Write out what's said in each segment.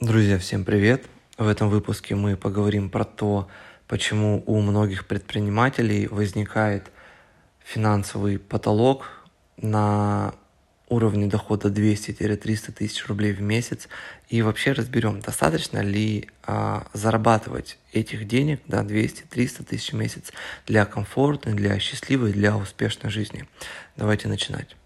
Друзья, всем привет! В этом выпуске мы поговорим про то, почему у многих предпринимателей возникает финансовый потолок на уровне дохода 200-300 тысяч рублей в месяц и вообще разберем, достаточно ли а, зарабатывать этих денег, да, 200-300 тысяч в месяц для комфортной, для счастливой, для успешной жизни. Давайте начинать.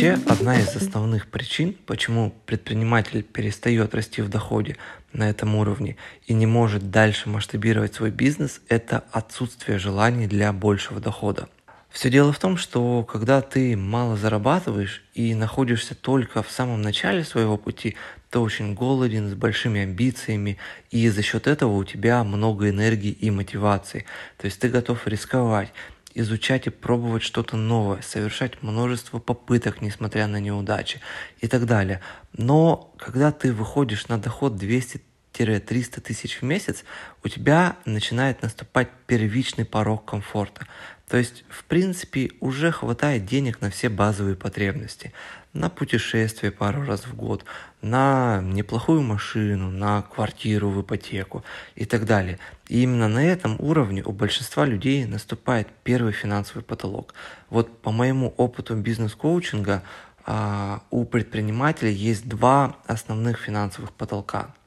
Вообще, одна из основных причин, почему предприниматель перестает расти в доходе на этом уровне и не может дальше масштабировать свой бизнес, это отсутствие желаний для большего дохода. Все дело в том, что когда ты мало зарабатываешь и находишься только в самом начале своего пути, ты очень голоден, с большими амбициями, и за счет этого у тебя много энергии и мотивации. То есть ты готов рисковать, изучать и пробовать что-то новое, совершать множество попыток, несмотря на неудачи и так далее. Но когда ты выходишь на доход 200 300 тысяч в месяц, у тебя начинает наступать первичный порог комфорта. То есть, в принципе, уже хватает денег на все базовые потребности. На путешествие пару раз в год, на неплохую машину, на квартиру в ипотеку и так далее. И именно на этом уровне у большинства людей наступает первый финансовый потолок. Вот по моему опыту бизнес-коучинга а, у предпринимателей есть два основных финансовых потолка –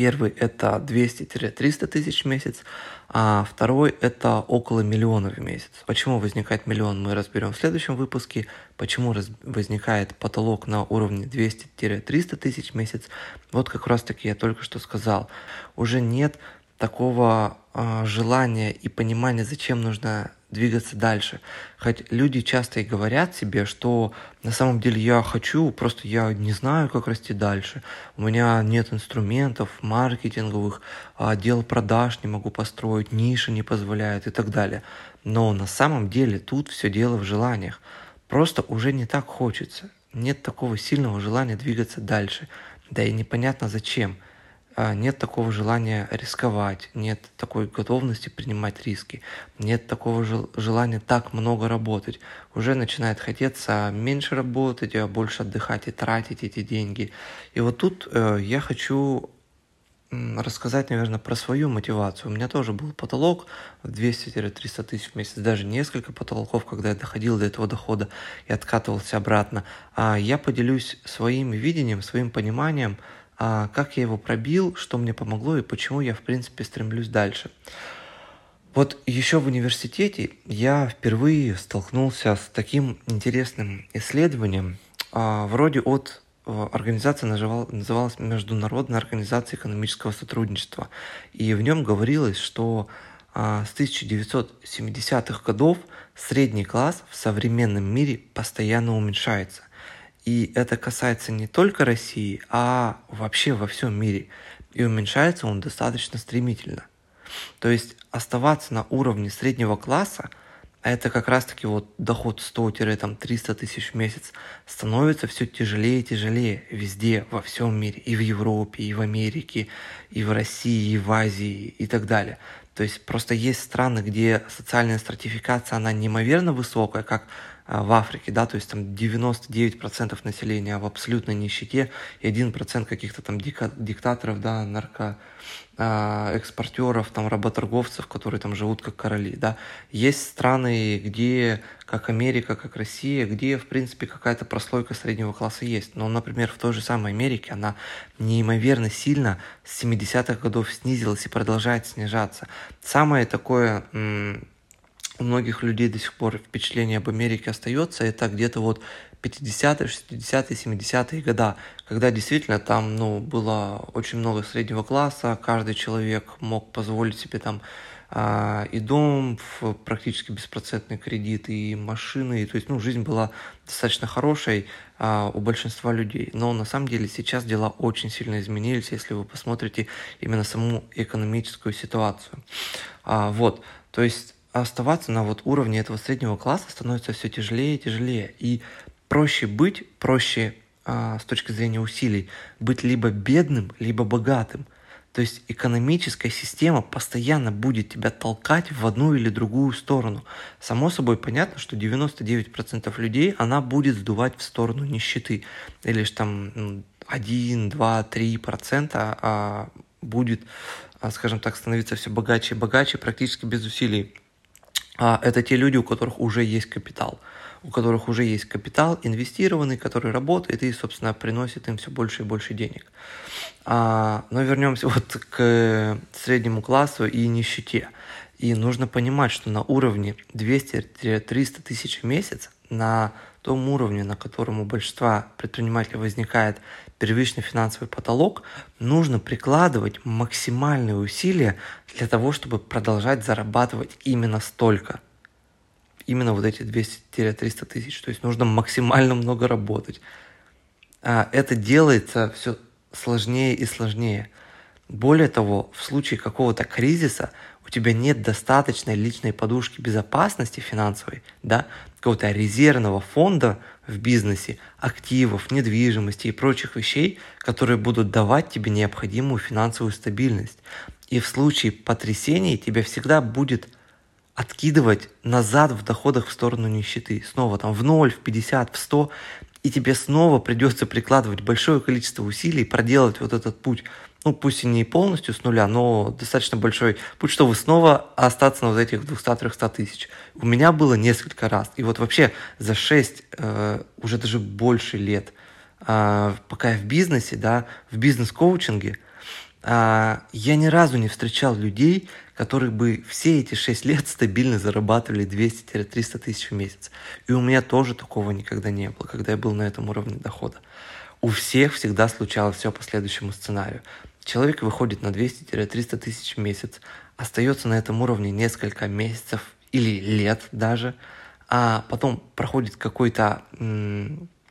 Первый это 200-300 тысяч в месяц, а второй это около миллиона в месяц. Почему возникает миллион, мы разберем в следующем выпуске. Почему раз, возникает потолок на уровне 200-300 тысяч в месяц, вот как раз таки я только что сказал. Уже нет такого э, желания и понимания, зачем нужно двигаться дальше. Хоть люди часто и говорят себе, что на самом деле я хочу, просто я не знаю, как расти дальше. У меня нет инструментов маркетинговых, отдел продаж не могу построить, ниша не позволяет и так далее. Но на самом деле тут все дело в желаниях. Просто уже не так хочется. Нет такого сильного желания двигаться дальше. Да и непонятно зачем – а, нет такого желания рисковать, нет такой готовности принимать риски, нет такого желания так много работать. Уже начинает хотеться меньше работать, а больше отдыхать и тратить эти деньги. И вот тут э, я хочу рассказать, наверное, про свою мотивацию. У меня тоже был потолок в 200-300 тысяч в месяц, даже несколько потолков, когда я доходил до этого дохода и откатывался обратно. А я поделюсь своим видением, своим пониманием, а как я его пробил, что мне помогло и почему я, в принципе, стремлюсь дальше. Вот еще в университете я впервые столкнулся с таким интересным исследованием, а, вроде от э, организация называлась Международная организация экономического сотрудничества. И в нем говорилось, что а, с 1970-х годов средний класс в современном мире постоянно уменьшается. И это касается не только России, а вообще во всем мире. И уменьшается он достаточно стремительно. То есть оставаться на уровне среднего класса, а это как раз-таки вот доход 100-300 тысяч в месяц, становится все тяжелее и тяжелее везде, во всем мире, и в Европе, и в Америке, и в России, и в Азии, и так далее. То есть просто есть страны, где социальная стратификация, она неимоверно высокая, как в Африке, да, то есть там 99% населения в абсолютной нищете и 1% каких-то там диктаторов, да, нарко а, экспортеров, там работорговцев, которые там живут как короли, да. Есть страны, где, как Америка, как Россия, где, в принципе, какая-то прослойка среднего класса есть. Но, например, в той же самой Америке она неимоверно сильно с 70-х годов снизилась и продолжает снижаться. Самое такое у многих людей до сих пор впечатление об Америке остается, это где-то вот 50-е, 60-е, 70-е года, когда действительно там ну, было очень много среднего класса, каждый человек мог позволить себе там а, и дом в практически беспроцентный кредит, и машины, и, то есть ну, жизнь была достаточно хорошей а, у большинства людей. Но на самом деле сейчас дела очень сильно изменились, если вы посмотрите именно саму экономическую ситуацию. А, вот, то есть оставаться на вот уровне этого среднего класса становится все тяжелее и тяжелее. И проще быть, проще а, с точки зрения усилий, быть либо бедным, либо богатым. То есть экономическая система постоянно будет тебя толкать в одну или другую сторону. Само собой понятно, что 99% людей она будет сдувать в сторону нищеты. Или лишь там 1, 2, 3% а будет, а, скажем так, становиться все богаче и богаче практически без усилий. А это те люди, у которых уже есть капитал у которых уже есть капитал инвестированный, который работает и, собственно, приносит им все больше и больше денег. А, но вернемся вот к среднему классу и нищете. И нужно понимать, что на уровне 200-300 тысяч в месяц, на том уровне, на котором у большинства предпринимателей возникает первичный финансовый потолок, нужно прикладывать максимальные усилия для того, чтобы продолжать зарабатывать именно столько – именно вот эти 200-300 тысяч. То есть нужно максимально много работать. А это делается все сложнее и сложнее. Более того, в случае какого-то кризиса у тебя нет достаточной личной подушки безопасности финансовой, да, какого-то резервного фонда в бизнесе, активов, недвижимости и прочих вещей, которые будут давать тебе необходимую финансовую стабильность. И в случае потрясений тебе всегда будет откидывать назад в доходах в сторону нищеты. Снова там в 0, в 50, в 100. И тебе снова придется прикладывать большое количество усилий, проделать вот этот путь. Ну, пусть и не полностью с нуля, но достаточно большой путь, чтобы снова остаться на вот этих 200-300 тысяч. У меня было несколько раз. И вот вообще за 6, э, уже даже больше лет, э, пока я в бизнесе, да, в бизнес-коучинге, э, я ни разу не встречал людей, которые бы все эти 6 лет стабильно зарабатывали 200-300 тысяч в месяц. И у меня тоже такого никогда не было, когда я был на этом уровне дохода. У всех всегда случалось все по следующему сценарию. Человек выходит на 200-300 тысяч в месяц, остается на этом уровне несколько месяцев или лет даже, а потом проходит какой-то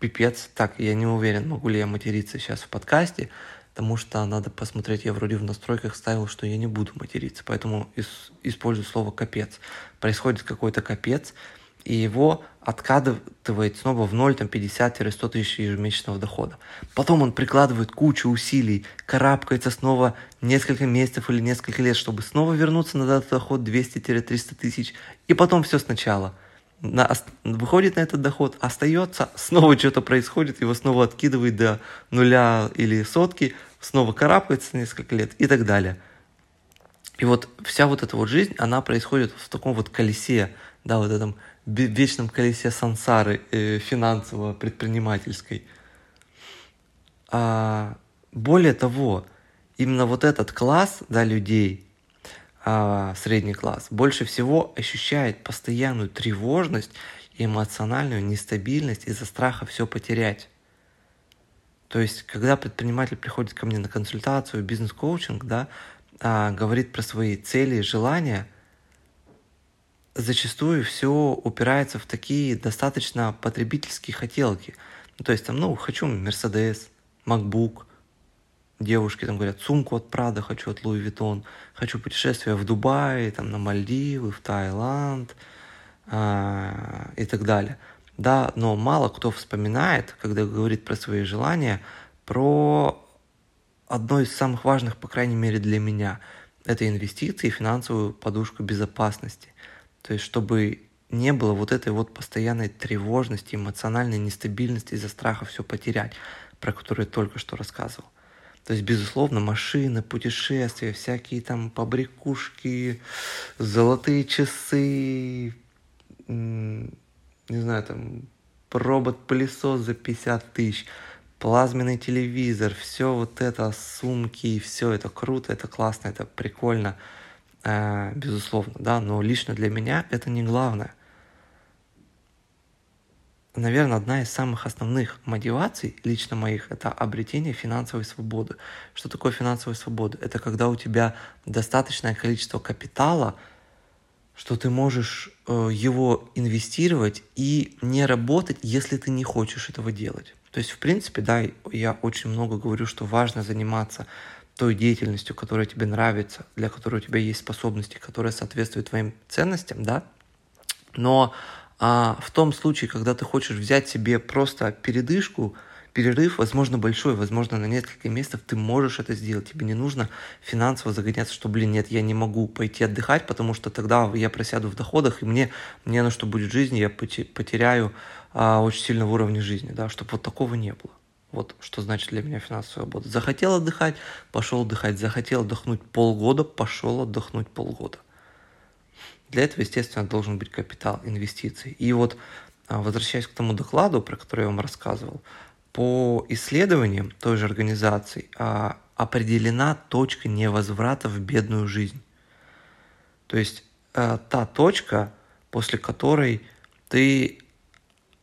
пипец, так, я не уверен, могу ли я материться сейчас в подкасте, потому что надо посмотреть, я вроде в настройках ставил, что я не буду материться, поэтому использую слово «капец». Происходит какой-то капец, и его откатывает снова в 0, там 50-100 тысяч ежемесячного дохода. Потом он прикладывает кучу усилий, карабкается снова несколько месяцев или несколько лет, чтобы снова вернуться на этот доход 200-300 тысяч, и потом все сначала – на, выходит на этот доход, остается, снова что-то происходит, его снова откидывает до нуля или сотки, снова карабкается несколько лет и так далее. И вот вся вот эта вот жизнь, она происходит в таком вот колесе, да, вот этом вечном колесе сансары э, финансово-предпринимательской. А, более того, именно вот этот класс, да, людей – а, средний класс больше всего ощущает постоянную тревожность и эмоциональную нестабильность из-за страха все потерять. То есть, когда предприниматель приходит ко мне на консультацию, бизнес-коучинг, да, а, говорит про свои цели и желания, зачастую все упирается в такие достаточно потребительские хотелки. Ну, то есть, там, ну, хочу Мерседес, MacBook, девушки там говорят, сумку от Прада хочу, от Louis Vuitton, хочу путешествие в Дубай, там, на Мальдивы, в Таиланд э, и так далее. Да, но мало кто вспоминает, когда говорит про свои желания, про одно из самых важных, по крайней мере для меня, это инвестиции и финансовую подушку безопасности. То есть, чтобы не было вот этой вот постоянной тревожности, эмоциональной нестабильности из-за страха все потерять, про которую я только что рассказывал. То есть, безусловно, машины, путешествия, всякие там побрякушки, золотые часы, не знаю, там робот-пылесос за 50 тысяч, плазменный телевизор, все вот это, сумки, все это круто, это классно, это прикольно, безусловно, да, но лично для меня это не главное наверное, одна из самых основных мотиваций лично моих – это обретение финансовой свободы. Что такое финансовая свобода? Это когда у тебя достаточное количество капитала, что ты можешь э, его инвестировать и не работать, если ты не хочешь этого делать. То есть, в принципе, да, я очень много говорю, что важно заниматься той деятельностью, которая тебе нравится, для которой у тебя есть способности, которая соответствует твоим ценностям, да, но а в том случае, когда ты хочешь взять себе просто передышку, перерыв, возможно, большой, возможно, на несколько месяцев ты можешь это сделать. Тебе не нужно финансово загоняться, что, блин, нет, я не могу пойти отдыхать, потому что тогда я просяду в доходах, и мне, мне на что будет жизнь, я потеряю а, очень сильно в уровне жизни, да, чтобы вот такого не было. Вот что значит для меня финансовая свобода. Захотел отдыхать, пошел отдыхать. Захотел отдохнуть полгода, пошел отдохнуть полгода. Для этого, естественно, должен быть капитал, инвестиций. И вот, а, возвращаясь к тому докладу, про который я вам рассказывал, по исследованиям той же организации а, определена точка невозврата в бедную жизнь. То есть а, та точка, после которой ты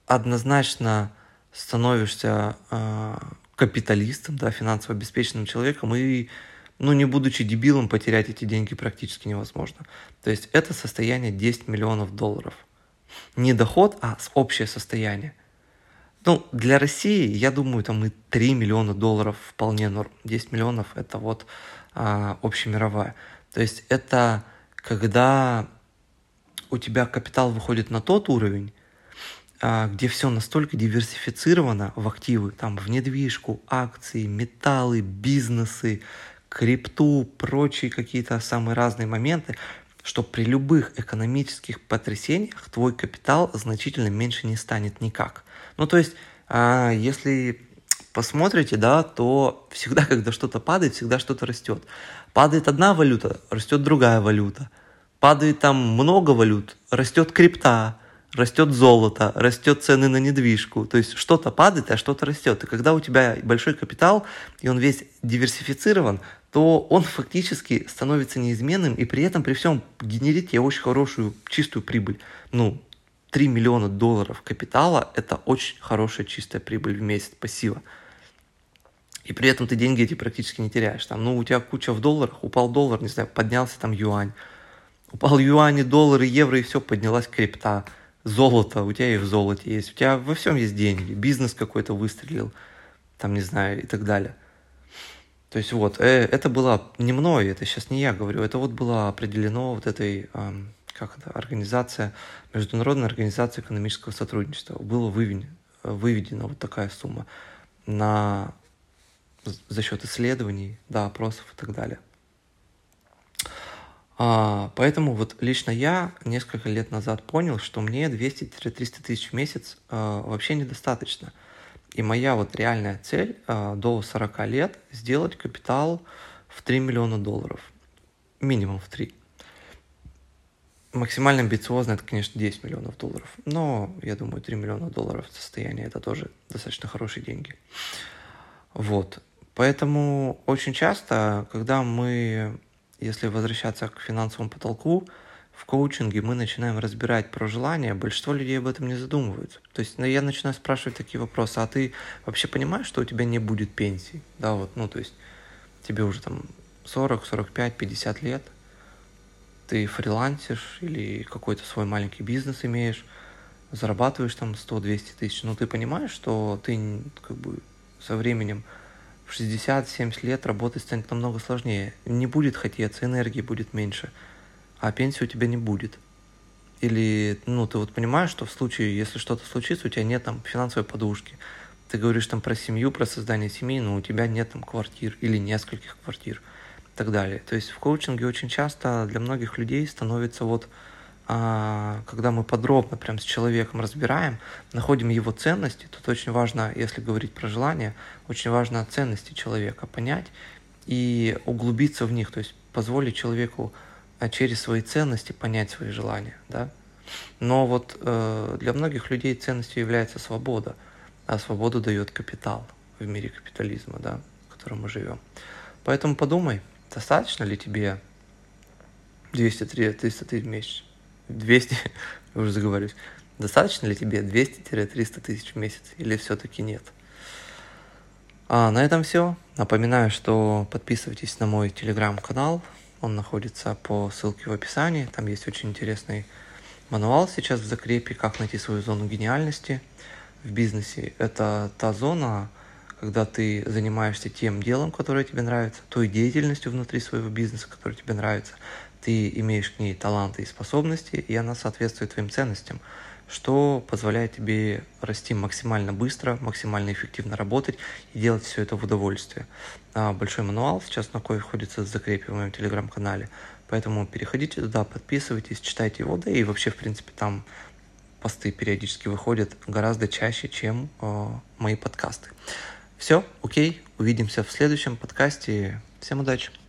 однозначно становишься капиталистом, да, финансово обеспеченным человеком и ну, не будучи дебилом, потерять эти деньги практически невозможно. То есть это состояние 10 миллионов долларов. Не доход, а общее состояние. Ну, для России, я думаю, там и 3 миллиона долларов вполне норм. 10 миллионов – это вот а, общемировая. То есть это когда у тебя капитал выходит на тот уровень, где все настолько диверсифицировано в активы, там в недвижку, акции, металлы, бизнесы, крипту, прочие какие-то самые разные моменты, что при любых экономических потрясениях твой капитал значительно меньше не станет никак. Ну, то есть, а, если посмотрите, да, то всегда, когда что-то падает, всегда что-то растет. Падает одна валюта, растет другая валюта. Падает там много валют, растет крипта, растет золото, растет цены на недвижку. То есть что-то падает, а что-то растет. И когда у тебя большой капитал, и он весь диверсифицирован, то он фактически становится неизменным и при этом при всем генерит тебе очень хорошую чистую прибыль. Ну, 3 миллиона долларов капитала – это очень хорошая чистая прибыль в месяц пассива. И при этом ты деньги эти практически не теряешь. Там, ну, у тебя куча в долларах, упал доллар, не знаю, поднялся там юань. Упал юань, и доллар, и евро, и все, поднялась крипта. Золото, у тебя и в золоте есть. У тебя во всем есть деньги. Бизнес какой-то выстрелил, там, не знаю, и так далее. То есть вот, э, это было не мной, это сейчас не я говорю, это вот было определено вот этой, э, как это, организация, Международная организация экономического сотрудничества. Было выведено, выведена вот такая сумма на, за счет исследований, да, опросов и так далее. А, поэтому вот лично я несколько лет назад понял, что мне 200-300 тысяч в месяц а, вообще недостаточно – и моя вот реальная цель э, до 40 лет сделать капитал в 3 миллиона долларов. Минимум в 3. Максимально амбициозно это, конечно, 10 миллионов долларов. Но я думаю, 3 миллиона долларов состояние это тоже достаточно хорошие деньги. Вот. Поэтому очень часто, когда мы, если возвращаться к финансовому потолку, в коучинге мы начинаем разбирать про желания, большинство людей об этом не задумываются. То есть ну, я начинаю спрашивать такие вопросы, а ты вообще понимаешь, что у тебя не будет пенсии? Да, вот, ну, то есть тебе уже там 40, 45, 50 лет, ты фрилансишь или какой-то свой маленький бизнес имеешь, зарабатываешь там 100-200 тысяч, но ты понимаешь, что ты как бы со временем в 60-70 лет работать станет намного сложнее. Не будет хотеться, энергии будет меньше – а пенсии у тебя не будет. Или, ну, ты вот понимаешь, что в случае, если что-то случится, у тебя нет там финансовой подушки. Ты говоришь там про семью, про создание семьи, но у тебя нет там квартир или нескольких квартир и так далее. То есть в коучинге очень часто для многих людей становится вот, когда мы подробно прям с человеком разбираем, находим его ценности, тут очень важно, если говорить про желание, очень важно ценности человека понять и углубиться в них, то есть позволить человеку а через свои ценности понять свои желания, да. Но вот э, для многих людей ценностью является свобода, а свободу дает капитал в мире капитализма, да, в котором мы живем. Поэтому подумай, достаточно ли тебе 200-300 тысяч в месяц? 200, я уже заговорюсь. Достаточно ли тебе 200-300 тысяч в месяц или все-таки нет? А на этом все. Напоминаю, что подписывайтесь на мой телеграм-канал, он находится по ссылке в описании. Там есть очень интересный мануал сейчас в закрепе, как найти свою зону гениальности в бизнесе. Это та зона, когда ты занимаешься тем делом, которое тебе нравится, той деятельностью внутри своего бизнеса, которая тебе нравится. Ты имеешь к ней таланты и способности, и она соответствует твоим ценностям. что позволяет тебе расти максимально быстро, максимально эффективно работать и делать все это в удовольствие. А, большой мануал сейчас находится в закрепе моем телеграм-канале, поэтому переходите туда, подписывайтесь, читайте его, да и вообще, в принципе, там посты периодически выходят гораздо чаще, чем э, мои подкасты. Все, окей, увидимся в следующем подкасте. Всем удачи!